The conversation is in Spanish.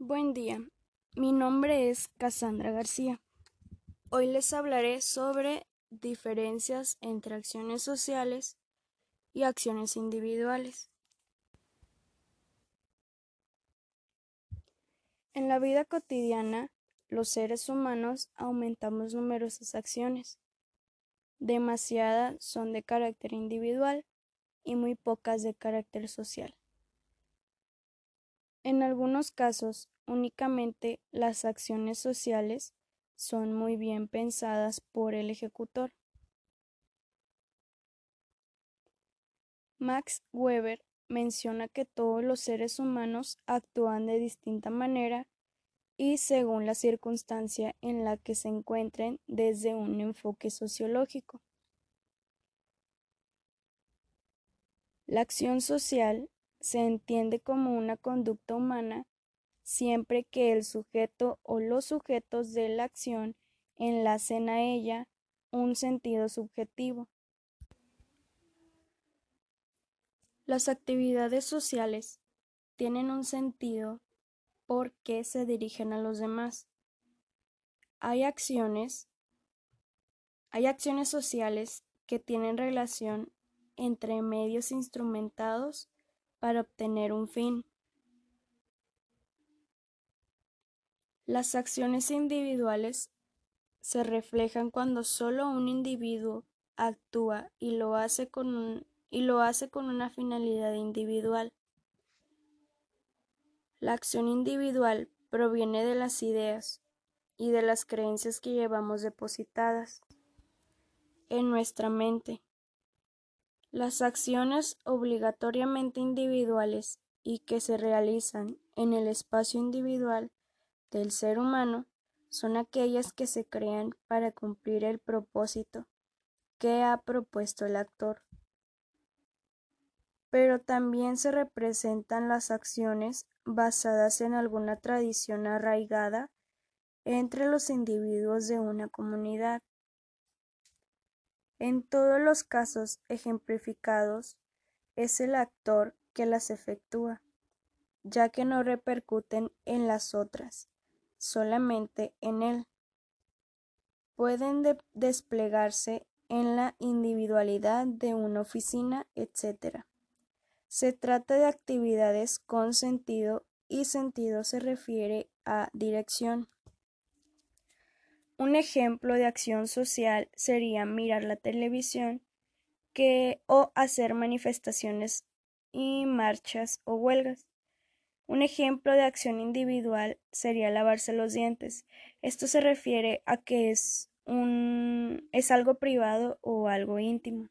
Buen día, mi nombre es Cassandra García. Hoy les hablaré sobre diferencias entre acciones sociales y acciones individuales. En la vida cotidiana, los seres humanos aumentamos numerosas acciones. Demasiadas son de carácter individual y muy pocas de carácter social. En algunos casos, únicamente las acciones sociales son muy bien pensadas por el ejecutor. Max Weber menciona que todos los seres humanos actúan de distinta manera y según la circunstancia en la que se encuentren desde un enfoque sociológico. La acción social se entiende como una conducta humana siempre que el sujeto o los sujetos de la acción enlacen a ella un sentido subjetivo. Las actividades sociales tienen un sentido porque se dirigen a los demás. Hay acciones, hay acciones sociales que tienen relación entre medios instrumentados para obtener un fin. Las acciones individuales se reflejan cuando solo un individuo actúa y lo hace con, y lo hace con una finalidad individual. La acción individual proviene de las ideas y de las creencias que llevamos depositadas en nuestra mente. Las acciones obligatoriamente individuales y que se realizan en el espacio individual del ser humano son aquellas que se crean para cumplir el propósito que ha propuesto el actor. Pero también se representan las acciones basadas en alguna tradición arraigada entre los individuos de una comunidad. En todos los casos ejemplificados, es el actor que las efectúa, ya que no repercuten en las otras, solamente en él. Pueden desplegarse en la individualidad de una oficina, etc. Se trata de actividades con sentido y sentido se refiere a dirección. Un ejemplo de acción social sería mirar la televisión que, o hacer manifestaciones y marchas o huelgas. Un ejemplo de acción individual sería lavarse los dientes. Esto se refiere a que es un es algo privado o algo íntimo.